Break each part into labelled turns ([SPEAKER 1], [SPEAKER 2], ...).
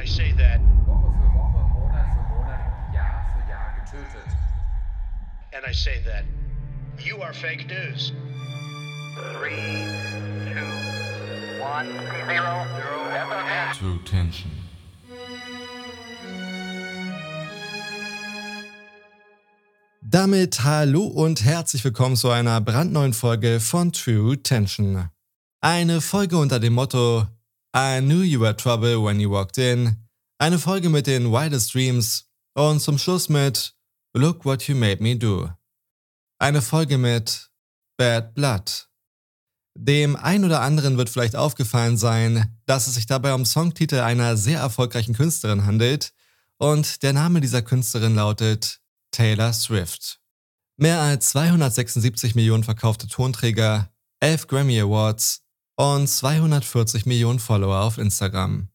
[SPEAKER 1] I say that,
[SPEAKER 2] Woche für Woche, Monat für Monat, Jahr für Jahr getötet.
[SPEAKER 1] and I say that, you are fake news.
[SPEAKER 3] Three, two, one, zero, zero.
[SPEAKER 4] True Tension.
[SPEAKER 5] Damit hallo und herzlich willkommen zu einer brandneuen Folge von True Tension. Eine Folge unter dem Motto I knew you were trouble when you walked in. Eine Folge mit den wildest dreams und zum Schluss mit Look what you made me do. Eine Folge mit Bad Blood. Dem ein oder anderen wird vielleicht aufgefallen sein, dass es sich dabei um Songtitel einer sehr erfolgreichen Künstlerin handelt und der Name dieser Künstlerin lautet Taylor Swift. Mehr als 276 Millionen verkaufte Tonträger, 11 Grammy Awards und 240 Millionen Follower auf Instagram.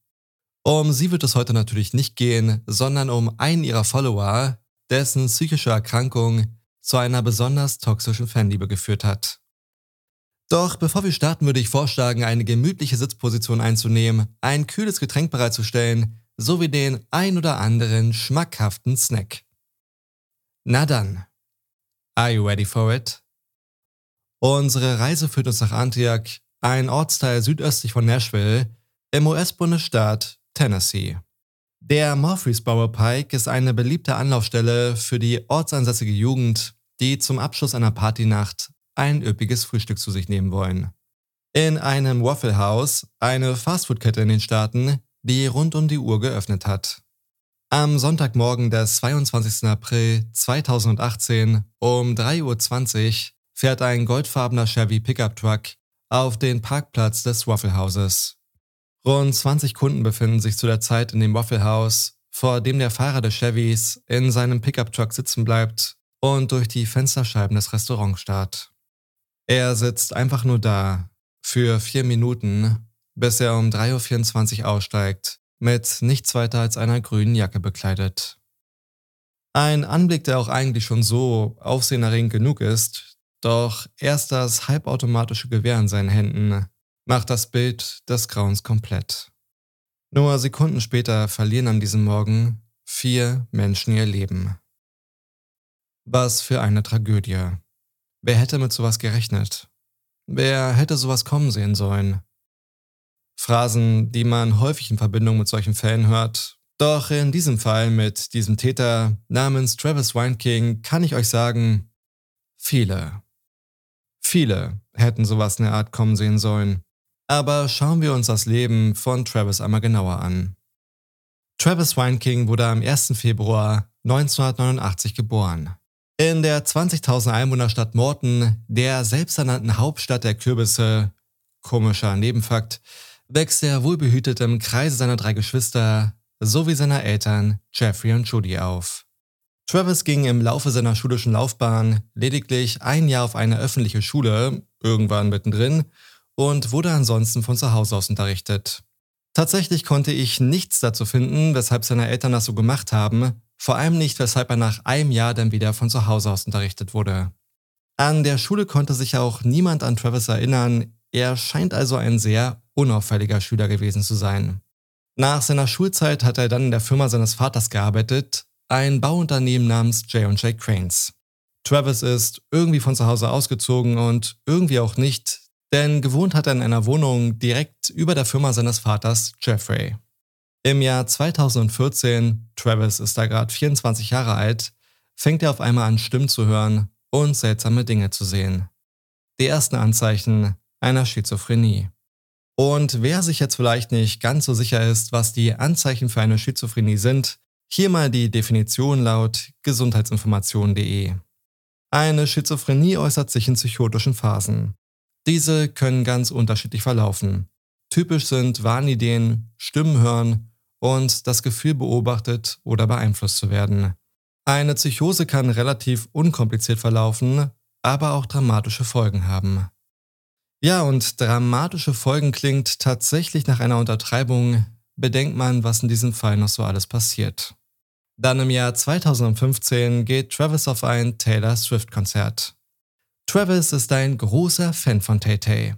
[SPEAKER 5] Um sie wird es heute natürlich nicht gehen, sondern um einen ihrer Follower, dessen psychische Erkrankung zu einer besonders toxischen Fanliebe geführt hat. Doch bevor wir starten, würde ich vorschlagen, eine gemütliche Sitzposition einzunehmen, ein kühles Getränk bereitzustellen, sowie den ein oder anderen schmackhaften Snack. Na dann, are you ready for it? Unsere Reise führt uns nach Antioch, ein Ortsteil südöstlich von Nashville, im US-Bundesstaat Tennessee. Der Murfreesboro Pike ist eine beliebte Anlaufstelle für die ortsansässige Jugend, die zum Abschluss einer Partynacht ein üppiges Frühstück zu sich nehmen wollen. In einem Waffle House, eine Fastfood-Kette in den Staaten, die rund um die Uhr geöffnet hat. Am Sonntagmorgen des 22. April 2018 um 3.20 Uhr fährt ein goldfarbener Chevy Pickup Truck auf den Parkplatz des Waffle Houses. Rund 20 Kunden befinden sich zu der Zeit in dem Waffle House, vor dem der Fahrer des Chevys in seinem Pickup Truck sitzen bleibt und durch die Fensterscheiben des Restaurants starrt. Er sitzt einfach nur da, für vier Minuten, bis er um 3.24 Uhr aussteigt, mit nichts weiter als einer grünen Jacke bekleidet. Ein Anblick, der auch eigentlich schon so aufsehenerregend genug ist, doch erst das halbautomatische Gewehr in seinen Händen macht das Bild des Grauens komplett. Nur Sekunden später verlieren an diesem Morgen vier Menschen ihr Leben. Was für eine Tragödie. Wer hätte mit sowas gerechnet? Wer hätte sowas kommen sehen sollen? Phrasen, die man häufig in Verbindung mit solchen Fällen hört. Doch in diesem Fall mit diesem Täter namens Travis Wineking kann ich euch sagen, viele. Viele hätten sowas in der Art kommen sehen sollen. Aber schauen wir uns das Leben von Travis einmal genauer an. Travis Wineking wurde am 1. Februar 1989 geboren. In der 20.000 Einwohnerstadt Morton, der selbsternannten Hauptstadt der Kürbisse, komischer Nebenfakt, wächst er wohlbehütet im Kreise seiner drei Geschwister sowie seiner Eltern Jeffrey und Judy auf. Travis ging im Laufe seiner schulischen Laufbahn lediglich ein Jahr auf eine öffentliche Schule, irgendwann mittendrin, und wurde ansonsten von zu Hause aus unterrichtet. Tatsächlich konnte ich nichts dazu finden, weshalb seine Eltern das so gemacht haben, vor allem nicht, weshalb er nach einem Jahr dann wieder von zu Hause aus unterrichtet wurde. An der Schule konnte sich auch niemand an Travis erinnern, er scheint also ein sehr unauffälliger Schüler gewesen zu sein. Nach seiner Schulzeit hat er dann in der Firma seines Vaters gearbeitet, ein Bauunternehmen namens J&J Cranes. Travis ist irgendwie von zu Hause ausgezogen und irgendwie auch nicht, denn gewohnt hat er in einer Wohnung direkt über der Firma seines Vaters Jeffrey. Im Jahr 2014, Travis ist da gerade 24 Jahre alt, fängt er auf einmal an Stimmen zu hören und seltsame Dinge zu sehen. Die ersten Anzeichen einer Schizophrenie. Und wer sich jetzt vielleicht nicht ganz so sicher ist, was die Anzeichen für eine Schizophrenie sind, hier mal die Definition laut gesundheitsinformation.de. Eine Schizophrenie äußert sich in psychotischen Phasen. Diese können ganz unterschiedlich verlaufen. Typisch sind Wahnideen, Stimmen hören und das Gefühl beobachtet oder beeinflusst zu werden. Eine Psychose kann relativ unkompliziert verlaufen, aber auch dramatische Folgen haben. Ja, und dramatische Folgen klingt tatsächlich nach einer Untertreibung, bedenkt man, was in diesem Fall noch so alles passiert. Dann im Jahr 2015 geht Travis auf ein Taylor Swift-Konzert. Travis ist ein großer Fan von Tay Tay.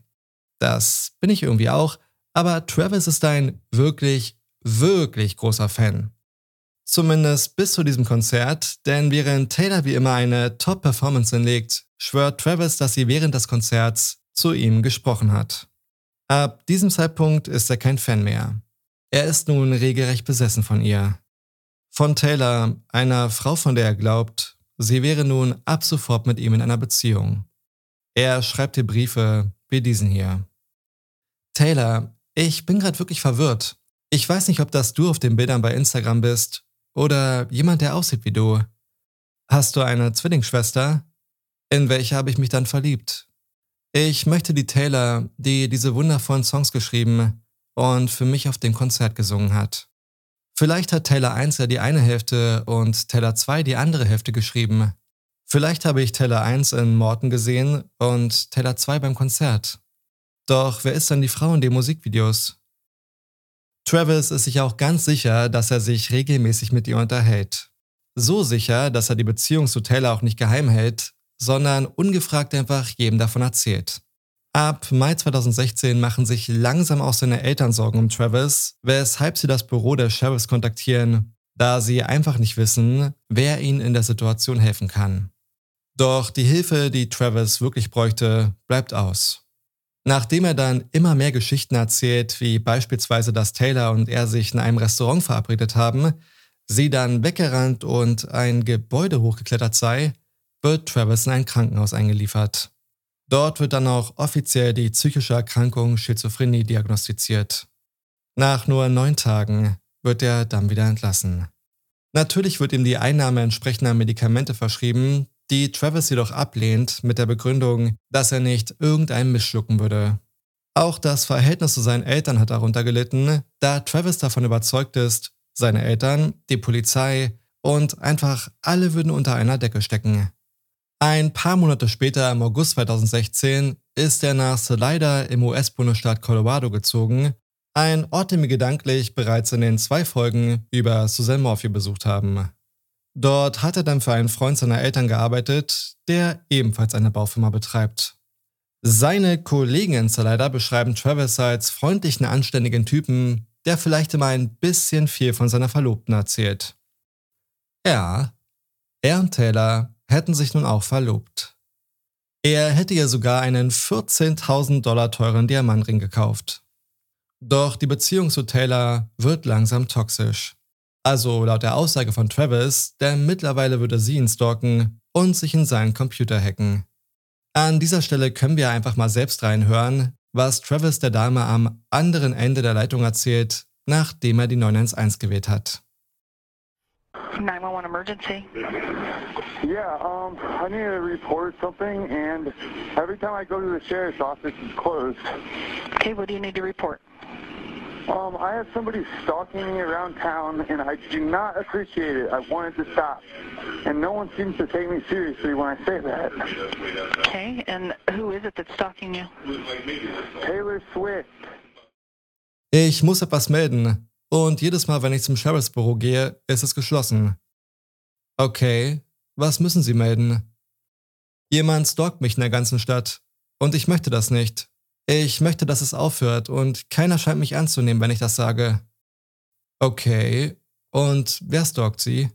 [SPEAKER 5] Das bin ich irgendwie auch, aber Travis ist ein wirklich, wirklich großer Fan. Zumindest bis zu diesem Konzert, denn während Taylor wie immer eine Top-Performance hinlegt, schwört Travis, dass sie während des Konzerts zu ihm gesprochen hat. Ab diesem Zeitpunkt ist er kein Fan mehr. Er ist nun regelrecht besessen von ihr. Von Taylor, einer Frau, von der er glaubt, sie wäre nun ab sofort mit ihm in einer Beziehung. Er schreibt ihr Briefe wie diesen hier. Taylor, ich bin gerade wirklich verwirrt. Ich weiß nicht, ob das du auf den Bildern bei Instagram bist oder jemand, der aussieht wie du. Hast du eine Zwillingsschwester? In welche habe ich mich dann verliebt? Ich möchte die Taylor, die diese wundervollen Songs geschrieben und für mich auf dem Konzert gesungen hat. Vielleicht hat Taylor 1 ja die eine Hälfte und Taylor 2 die andere Hälfte geschrieben. Vielleicht habe ich Taylor 1 in Morton gesehen und Taylor 2 beim Konzert. Doch wer ist dann die Frau in den Musikvideos? Travis ist sich auch ganz sicher, dass er sich regelmäßig mit ihr unterhält. So sicher, dass er die Beziehung zu Taylor auch nicht geheim hält, sondern ungefragt einfach jedem davon erzählt. Ab Mai 2016 machen sich langsam auch seine Eltern Sorgen um Travis, weshalb sie das Büro des Sheriffs kontaktieren, da sie einfach nicht wissen, wer ihnen in der Situation helfen kann. Doch die Hilfe, die Travis wirklich bräuchte, bleibt aus. Nachdem er dann immer mehr Geschichten erzählt, wie beispielsweise, dass Taylor und er sich in einem Restaurant verabredet haben, sie dann weggerannt und ein Gebäude hochgeklettert sei, wird Travis in ein Krankenhaus eingeliefert. Dort wird dann auch offiziell die psychische Erkrankung Schizophrenie diagnostiziert. Nach nur neun Tagen wird er dann wieder entlassen. Natürlich wird ihm die Einnahme entsprechender Medikamente verschrieben, die Travis jedoch ablehnt mit der Begründung, dass er nicht irgendeinen Mist schlucken würde. Auch das Verhältnis zu seinen Eltern hat darunter gelitten, da Travis davon überzeugt ist, seine Eltern, die Polizei und einfach alle würden unter einer Decke stecken. Ein paar Monate später, im August 2016, ist er nach Salida im US-Bundesstaat Colorado gezogen, ein Ort, den wir gedanklich bereits in den zwei Folgen über Susan Morphy besucht haben. Dort hat er dann für einen Freund seiner Eltern gearbeitet, der ebenfalls eine Baufirma betreibt. Seine Kollegen in Salida beschreiben Travis als freundlichen, anständigen Typen, der vielleicht immer ein bisschen viel von seiner Verlobten erzählt. Ja, er und Taylor hätten sich nun auch verlobt. Er hätte ihr sogar einen 14.000 Dollar teuren Diamantring gekauft. Doch die Beziehung zu Taylor wird langsam toxisch. Also laut der Aussage von Travis, denn mittlerweile würde sie ihn stalken und sich in seinen Computer hacken. An dieser Stelle können wir einfach mal selbst reinhören, was Travis der Dame am anderen Ende der Leitung erzählt, nachdem er die 911 gewählt hat.
[SPEAKER 4] 911 emergency.
[SPEAKER 6] Yeah, um, I need to report something, and every time I go to the sheriff's office, it's closed.
[SPEAKER 4] Okay, what do you need to report?
[SPEAKER 6] Um, I have somebody stalking me around town, and I do not appreciate it. I want it to stop. And no one seems to take me seriously when I say that.
[SPEAKER 4] Okay, and who is it that's stalking you?
[SPEAKER 6] Taylor Swift.
[SPEAKER 5] Ich muss etwas melden. Und jedes Mal, wenn ich zum Sheriffsbüro gehe, ist es geschlossen. Okay, was müssen Sie melden? Jemand stalkt mich in der ganzen Stadt. Und ich möchte das nicht. Ich möchte, dass es aufhört und keiner scheint mich anzunehmen, wenn ich das sage. Okay, und wer stalkt sie?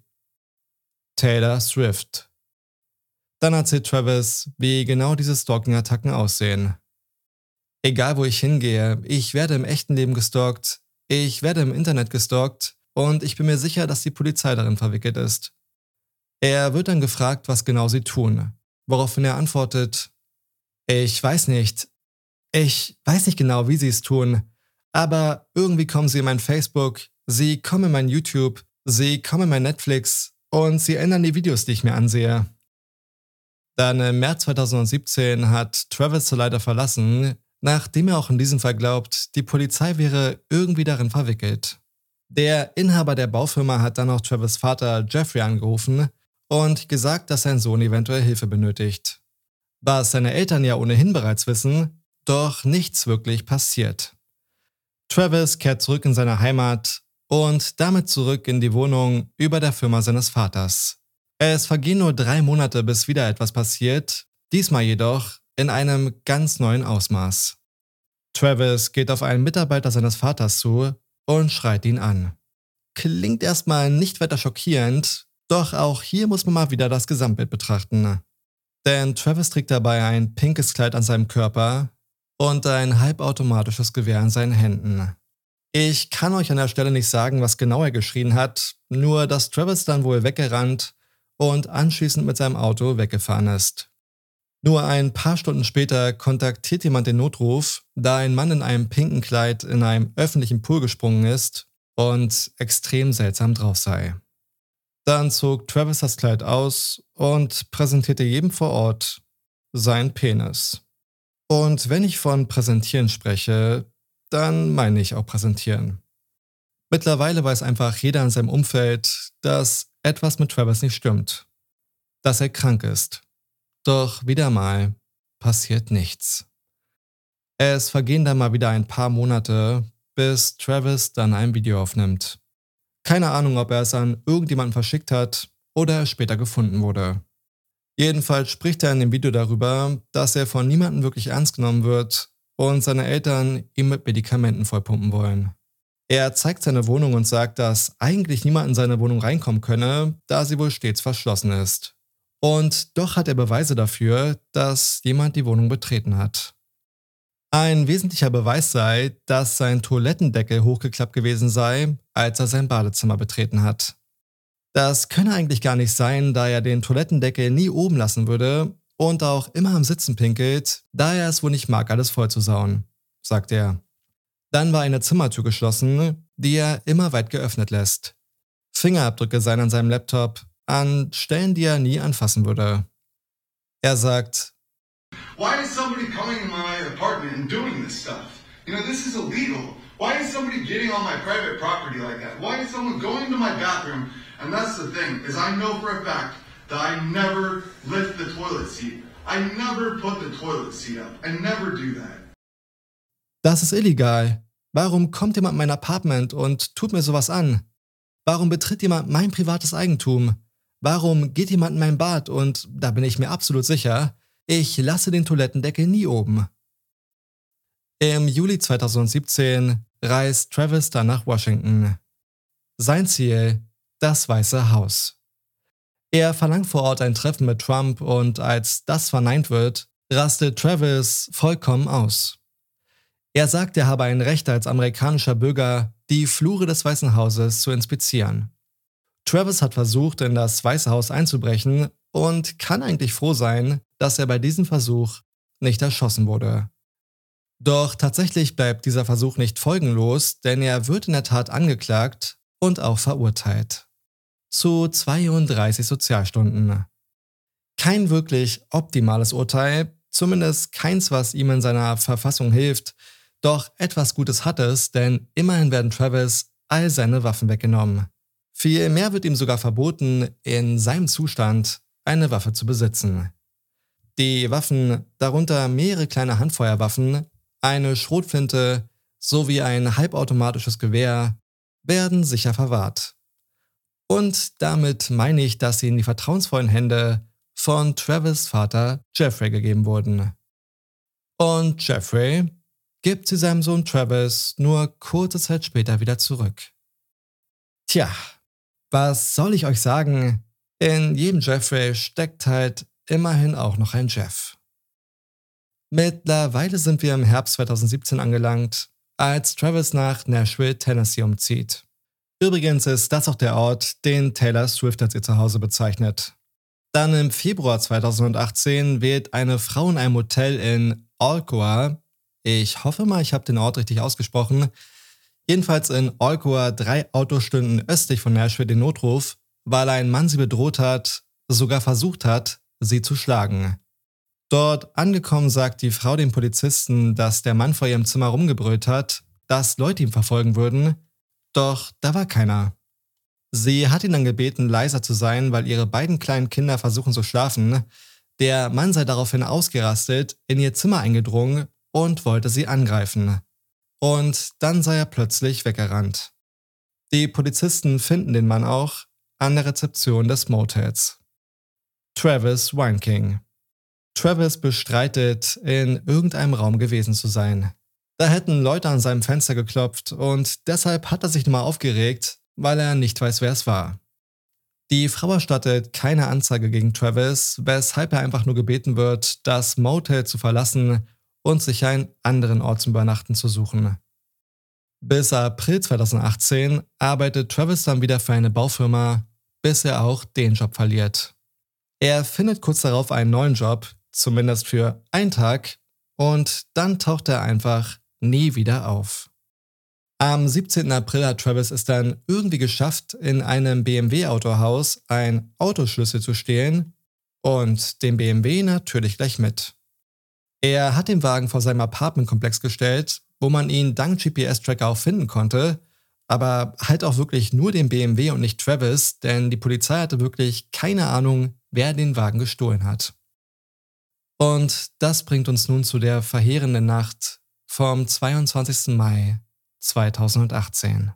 [SPEAKER 5] Taylor Swift. Dann erzählt Travis, wie genau diese Stalking-Attacken aussehen. Egal wo ich hingehe, ich werde im echten Leben gestalkt, ich werde im Internet gestalkt und ich bin mir sicher, dass die Polizei darin verwickelt ist. Er wird dann gefragt, was genau sie tun, woraufhin er antwortet, ich weiß nicht, ich weiß nicht genau, wie sie es tun, aber irgendwie kommen sie in mein Facebook, sie kommen in mein YouTube, sie kommen in mein Netflix und sie ändern die Videos, die ich mir ansehe. Dann im März 2017 hat Travis leider verlassen, nachdem er auch in diesem Fall glaubt, die Polizei wäre irgendwie darin verwickelt. Der Inhaber der Baufirma hat dann auch Travis Vater Jeffrey angerufen und gesagt, dass sein Sohn eventuell Hilfe benötigt. Was seine Eltern ja ohnehin bereits wissen, doch nichts wirklich passiert. Travis kehrt zurück in seine Heimat und damit zurück in die Wohnung über der Firma seines Vaters. Es vergehen nur drei Monate, bis wieder etwas passiert, diesmal jedoch in einem ganz neuen Ausmaß. Travis geht auf einen Mitarbeiter seines Vaters zu und schreit ihn an. Klingt erstmal nicht weiter schockierend, doch auch hier muss man mal wieder das Gesamtbild betrachten. Denn Travis trägt dabei ein pinkes Kleid an seinem Körper und ein halbautomatisches Gewehr in seinen Händen. Ich kann euch an der Stelle nicht sagen, was genau er geschrien hat, nur dass Travis dann wohl weggerannt und anschließend mit seinem Auto weggefahren ist. Nur ein paar Stunden später kontaktiert jemand den Notruf, da ein Mann in einem pinken Kleid in einem öffentlichen Pool gesprungen ist und extrem seltsam drauf sei. Dann zog Travis das Kleid aus und präsentierte jedem vor Ort seinen Penis. Und wenn ich von präsentieren spreche, dann meine ich auch präsentieren. Mittlerweile weiß einfach jeder in seinem Umfeld, dass etwas mit Travis nicht stimmt, dass er krank ist doch wieder mal passiert nichts. Es vergehen dann mal wieder ein paar Monate, bis Travis dann ein Video aufnimmt. Keine Ahnung, ob er es an irgendjemanden verschickt hat oder später gefunden wurde. Jedenfalls spricht er in dem Video darüber, dass er von niemandem wirklich ernst genommen wird und seine Eltern ihm mit Medikamenten vollpumpen wollen. Er zeigt seine Wohnung und sagt, dass eigentlich niemand in seine Wohnung reinkommen könne, da sie wohl stets verschlossen ist. Und doch hat er Beweise dafür, dass jemand die Wohnung betreten hat. Ein wesentlicher Beweis sei, dass sein Toilettendeckel hochgeklappt gewesen sei, als er sein Badezimmer betreten hat. Das könne eigentlich gar nicht sein, da er den Toilettendeckel nie oben lassen würde und auch immer am Sitzen pinkelt, da er es wohl nicht mag, alles vollzusauen, sagt er. Dann war eine Zimmertür geschlossen, die er immer weit geöffnet lässt. Fingerabdrücke seien an seinem Laptop, an Stellen, die er nie anfassen würde. Er sagt,
[SPEAKER 7] Why is somebody coming in my apartment and doing this stuff? You know, this is illegal. Why is somebody getting on my private property like that? Why is someone going to my bathroom? And that's the thing, is I know for a fact that I never lift the toilet seat. I never put the toilet seat up. I never do that.
[SPEAKER 5] Das ist illegal. Warum kommt jemand in mein Apartment und tut mir sowas an? Warum betritt jemand mein privates Eigentum? Warum geht jemand in mein Bad und, da bin ich mir absolut sicher, ich lasse den Toilettendeckel nie oben. Im Juli 2017 reist Travis dann nach Washington. Sein Ziel, das Weiße Haus. Er verlangt vor Ort ein Treffen mit Trump und als das verneint wird, rastet Travis vollkommen aus. Er sagt, er habe ein Recht als amerikanischer Bürger, die Flure des Weißen Hauses zu inspizieren. Travis hat versucht, in das Weiße Haus einzubrechen und kann eigentlich froh sein, dass er bei diesem Versuch nicht erschossen wurde. Doch tatsächlich bleibt dieser Versuch nicht folgenlos, denn er wird in der Tat angeklagt und auch verurteilt. Zu 32 Sozialstunden. Kein wirklich optimales Urteil, zumindest keins, was ihm in seiner Verfassung hilft, doch etwas Gutes hat es, denn immerhin werden Travis all seine Waffen weggenommen. Vielmehr wird ihm sogar verboten, in seinem Zustand eine Waffe zu besitzen. Die Waffen, darunter mehrere kleine Handfeuerwaffen, eine Schrotflinte sowie ein halbautomatisches Gewehr, werden sicher verwahrt. Und damit meine ich, dass sie in die vertrauensvollen Hände von Travis Vater Jeffrey gegeben wurden. Und Jeffrey gibt sie seinem Sohn Travis nur kurze Zeit später wieder zurück. Tja, was soll ich euch sagen? In jedem Jeffrey steckt halt immerhin auch noch ein Jeff. Mittlerweile sind wir im Herbst 2017 angelangt, als Travis nach Nashville, Tennessee umzieht. Übrigens ist das auch der Ort, den Taylor Swift als ihr Zuhause bezeichnet. Dann im Februar 2018 wählt eine Frau in einem Hotel in Alcoa, ich hoffe mal, ich habe den Ort richtig ausgesprochen, Jedenfalls in Olcoa drei Autostunden östlich von Nashville den Notruf, weil ein Mann sie bedroht hat, sogar versucht hat, sie zu schlagen. Dort angekommen sagt die Frau dem Polizisten, dass der Mann vor ihrem Zimmer rumgebrüllt hat, dass Leute ihn verfolgen würden, doch da war keiner. Sie hat ihn dann gebeten, leiser zu sein, weil ihre beiden kleinen Kinder versuchen zu schlafen. Der Mann sei daraufhin ausgerastet, in ihr Zimmer eingedrungen und wollte sie angreifen und dann sei er plötzlich weggerannt. Die Polizisten finden den Mann auch an der Rezeption des Motels. Travis Wineking. Travis bestreitet, in irgendeinem Raum gewesen zu sein. Da hätten Leute an seinem Fenster geklopft und deshalb hat er sich nochmal aufgeregt, weil er nicht weiß, wer es war. Die Frau erstattet keine Anzeige gegen Travis, weshalb er einfach nur gebeten wird, das Motel zu verlassen und sich einen anderen Ort zum Übernachten zu suchen. Bis April 2018 arbeitet Travis dann wieder für eine Baufirma, bis er auch den Job verliert. Er findet kurz darauf einen neuen Job, zumindest für einen Tag, und dann taucht er einfach nie wieder auf. Am 17. April hat Travis es dann irgendwie geschafft, in einem BMW-Autohaus ein Autoschlüssel zu stehlen und den BMW natürlich gleich mit. Er hat den Wagen vor seinem Apartmentkomplex gestellt, wo man ihn dank GPS-Tracker auch finden konnte, aber halt auch wirklich nur den BMW und nicht Travis, denn die Polizei hatte wirklich keine Ahnung, wer den Wagen gestohlen hat. Und das bringt uns nun zu der verheerenden Nacht vom 22. Mai 2018.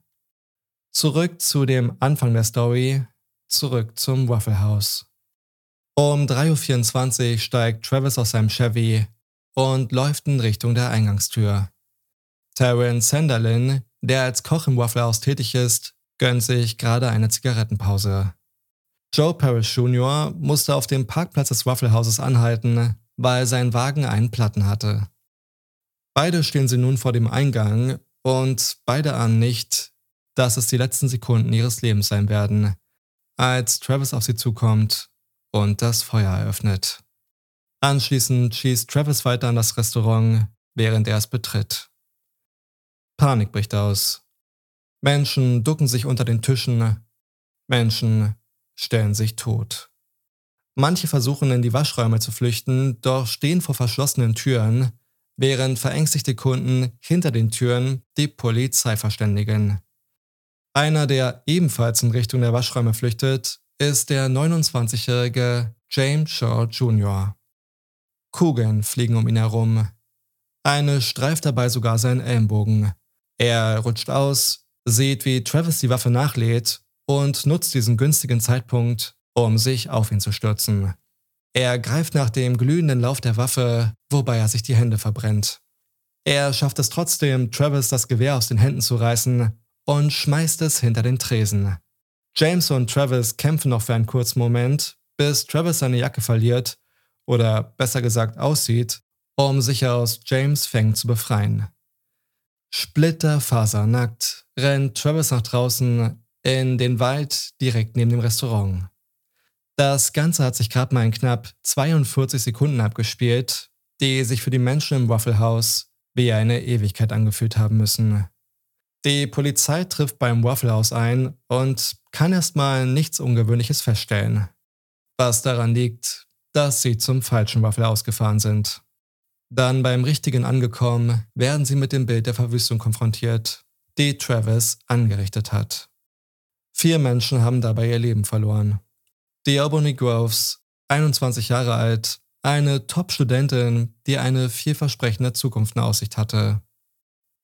[SPEAKER 5] Zurück zu dem Anfang der Story, zurück zum Waffle House. Um 3.24 Uhr steigt Travis aus seinem Chevy und läuft in Richtung der Eingangstür. Terence Sanderlin, der als Koch im Waffle House tätig ist, gönnt sich gerade eine Zigarettenpause. Joe Parrish Jr. musste auf dem Parkplatz des Waffle Houses anhalten, weil sein Wagen einen Platten hatte. Beide stehen sie nun vor dem Eingang und beide ahnen nicht, dass es die letzten Sekunden ihres Lebens sein werden, als Travis auf sie zukommt und das Feuer eröffnet. Anschließend schießt Travis weiter an das Restaurant, während er es betritt. Panik bricht aus. Menschen ducken sich unter den Tischen. Menschen stellen sich tot. Manche versuchen in die Waschräume zu flüchten, doch stehen vor verschlossenen Türen, während verängstigte Kunden hinter den Türen die Polizei verständigen. Einer, der ebenfalls in Richtung der Waschräume flüchtet, ist der 29-jährige James Shaw Jr. Kugeln fliegen um ihn herum. Eine streift dabei sogar seinen Ellenbogen. Er rutscht aus, sieht, wie Travis die Waffe nachlädt und nutzt diesen günstigen Zeitpunkt, um sich auf ihn zu stürzen. Er greift nach dem glühenden Lauf der Waffe, wobei er sich die Hände verbrennt. Er schafft es trotzdem, Travis das Gewehr aus den Händen zu reißen und schmeißt es hinter den Tresen. James und Travis kämpfen noch für einen kurzen Moment, bis Travis seine Jacke verliert oder besser gesagt aussieht, um sich aus James Fängen zu befreien. Splitterfasernackt rennt Travis nach draußen in den Wald direkt neben dem Restaurant. Das Ganze hat sich gerade mal in knapp 42 Sekunden abgespielt, die sich für die Menschen im Waffle House wie eine Ewigkeit angefühlt haben müssen. Die Polizei trifft beim Waffle House ein und kann erstmal nichts Ungewöhnliches feststellen. Was daran liegt, dass sie zum falschen Waffle House gefahren sind. Dann beim richtigen angekommen, werden sie mit dem Bild der Verwüstung konfrontiert, die Travis angerichtet hat. Vier Menschen haben dabei ihr Leben verloren. Diaboni Groves, 21 Jahre alt, eine Top-Studentin, die eine vielversprechende Zukunft in Aussicht hatte.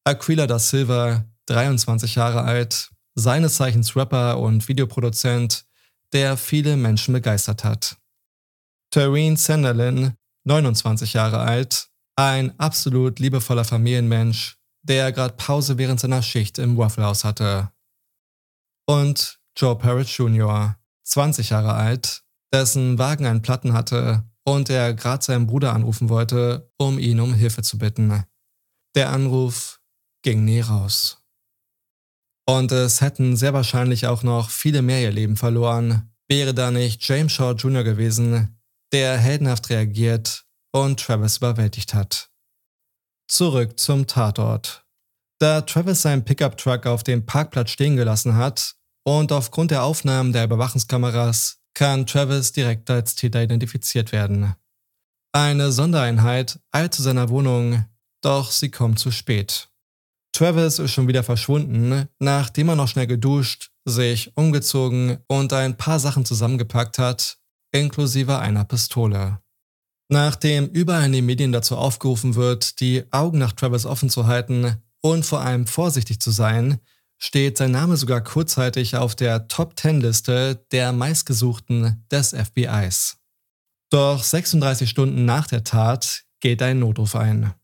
[SPEAKER 5] Aquila da Silva, 23 Jahre alt, seines Zeichens Rapper und Videoproduzent, der viele Menschen begeistert hat. Tareen Sanderlin, 29 Jahre alt, ein absolut liebevoller Familienmensch, der gerade Pause während seiner Schicht im Waffle House hatte. Und Joe Parrott Jr., 20 Jahre alt, dessen Wagen einen Platten hatte und er gerade seinen Bruder anrufen wollte, um ihn um Hilfe zu bitten. Der Anruf ging nie raus. Und es hätten sehr wahrscheinlich auch noch viele mehr ihr Leben verloren, wäre da nicht James Shaw Jr. gewesen, der heldenhaft reagiert und Travis überwältigt hat. Zurück zum Tatort. Da Travis seinen Pickup-Truck auf dem Parkplatz stehen gelassen hat, und aufgrund der Aufnahmen der Überwachungskameras kann Travis direkt als Täter identifiziert werden. Eine Sondereinheit eilt zu seiner Wohnung, doch sie kommt zu spät. Travis ist schon wieder verschwunden, nachdem er noch schnell geduscht, sich umgezogen und ein paar Sachen zusammengepackt hat, inklusive einer Pistole. Nachdem überall in den Medien dazu aufgerufen wird, die Augen nach Travis offen zu halten und vor allem vorsichtig zu sein, steht sein Name sogar kurzzeitig auf der Top-10-Liste der meistgesuchten des FBIs. Doch 36 Stunden nach der Tat geht ein Notruf ein.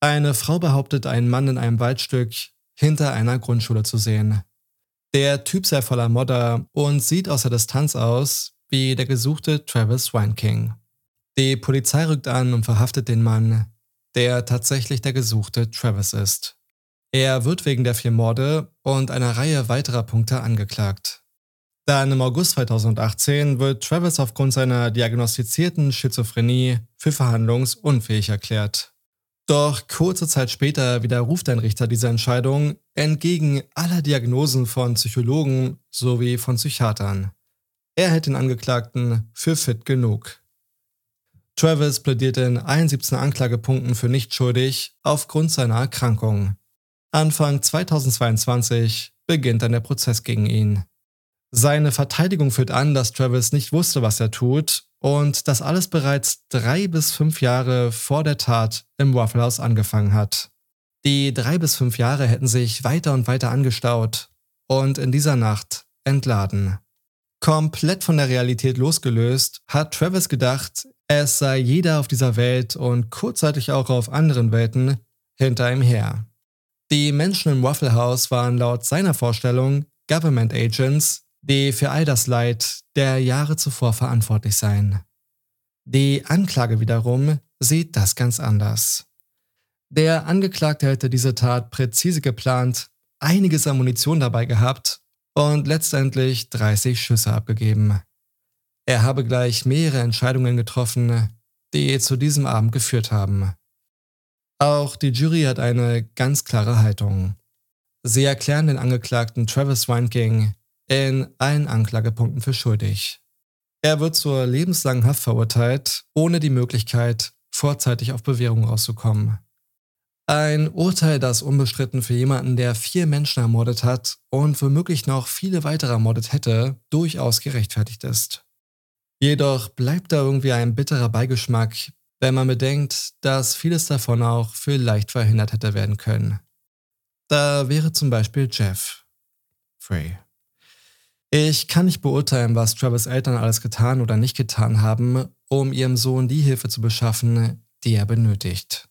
[SPEAKER 5] Eine Frau behauptet, einen Mann in einem Waldstück hinter einer Grundschule zu sehen. Der Typ sei voller Modder und sieht aus der Distanz aus wie der gesuchte Travis Wineking. Die Polizei rückt an und verhaftet den Mann, der tatsächlich der gesuchte Travis ist. Er wird wegen der vier Morde und einer Reihe weiterer Punkte angeklagt. Dann im August 2018 wird Travis aufgrund seiner diagnostizierten Schizophrenie für verhandlungsunfähig erklärt. Doch kurze Zeit später widerruft ein Richter diese Entscheidung entgegen aller Diagnosen von Psychologen sowie von Psychiatern. Er hält den Angeklagten für fit genug. Travis plädiert in 71 Anklagepunkten für nicht schuldig aufgrund seiner Erkrankung. Anfang 2022 beginnt dann der Prozess gegen ihn. Seine Verteidigung führt an, dass Travis nicht wusste, was er tut und dass alles bereits drei bis fünf Jahre vor der Tat im Waffle House angefangen hat. Die drei bis fünf Jahre hätten sich weiter und weiter angestaut und in dieser Nacht entladen. Komplett von der Realität losgelöst, hat Travis gedacht, es sei jeder auf dieser Welt und kurzzeitig auch auf anderen Welten hinter ihm her. Die Menschen im Waffle House waren laut seiner Vorstellung Government Agents, die für all das Leid der Jahre zuvor verantwortlich seien. Die Anklage wiederum sieht das ganz anders. Der Angeklagte hätte diese Tat präzise geplant, einiges an Munition dabei gehabt und letztendlich 30 Schüsse abgegeben. Er habe gleich mehrere Entscheidungen getroffen, die zu diesem Abend geführt haben. Auch die Jury hat eine ganz klare Haltung. Sie erklären den Angeklagten Travis Weinking in allen Anklagepunkten für schuldig. Er wird zur lebenslangen Haft verurteilt, ohne die Möglichkeit, vorzeitig auf Bewährung rauszukommen. Ein Urteil, das unbestritten für jemanden, der vier Menschen ermordet hat und womöglich noch viele weitere ermordet hätte, durchaus gerechtfertigt ist. Jedoch bleibt da irgendwie ein bitterer Beigeschmack, wenn man bedenkt, dass vieles davon auch vielleicht verhindert hätte werden können. Da wäre zum Beispiel Jeff Frey. Ich kann nicht beurteilen, was Travis Eltern alles getan oder nicht getan haben, um ihrem Sohn die Hilfe zu beschaffen, die er benötigt.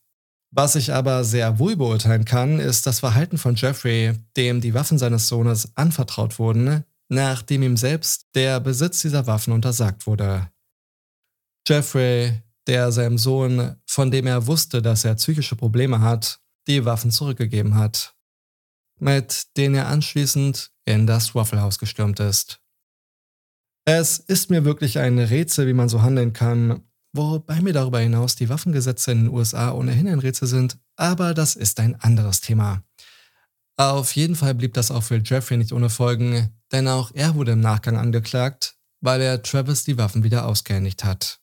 [SPEAKER 5] Was ich aber sehr wohl beurteilen kann, ist das Verhalten von Jeffrey, dem die Waffen seines Sohnes anvertraut wurden, nachdem ihm selbst der Besitz dieser Waffen untersagt wurde. Jeffrey, der seinem Sohn, von dem er wusste, dass er psychische Probleme hat, die Waffen zurückgegeben hat, mit denen er anschließend in das Waffle House gestürmt ist. Es ist mir wirklich ein Rätsel, wie man so handeln kann, wobei mir darüber hinaus die Waffengesetze in den USA ohnehin ein Rätsel sind, aber das ist ein anderes Thema. Auf jeden Fall blieb das auch für Jeffrey nicht ohne Folgen, denn auch er wurde im Nachgang angeklagt, weil er Travis die Waffen wieder ausgehändigt hat.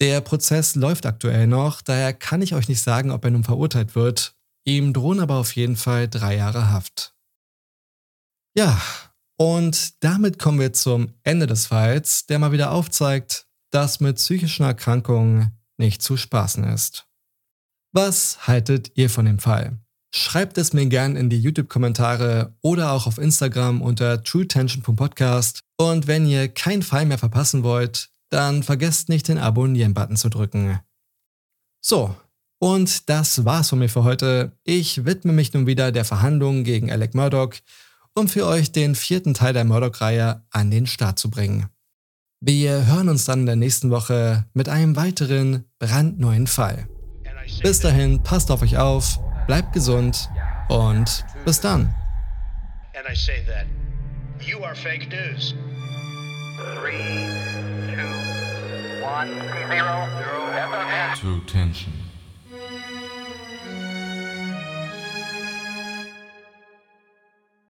[SPEAKER 5] Der Prozess läuft aktuell noch, daher kann ich euch nicht sagen, ob er nun verurteilt wird. Ihm drohen aber auf jeden Fall drei Jahre Haft. Ja, und damit kommen wir zum Ende des Falls, der mal wieder aufzeigt, dass mit psychischen Erkrankungen nicht zu spaßen ist. Was haltet ihr von dem Fall? Schreibt es mir gern in die YouTube-Kommentare oder auch auf Instagram unter truetension.podcast. Und wenn ihr keinen Fall mehr verpassen wollt, dann vergesst nicht den Abonnieren-Button zu drücken. So, und das war's von mir für heute. Ich widme mich nun wieder der Verhandlung gegen Alec Murdoch, um für euch den vierten Teil der Murdoch-Reihe an den Start zu bringen. Wir hören uns dann in der nächsten Woche mit einem weiteren brandneuen Fall. Bis dahin, passt auf euch auf, bleibt gesund und bis dann.
[SPEAKER 3] Three, two, one, zero, zero, FM.
[SPEAKER 2] True tension.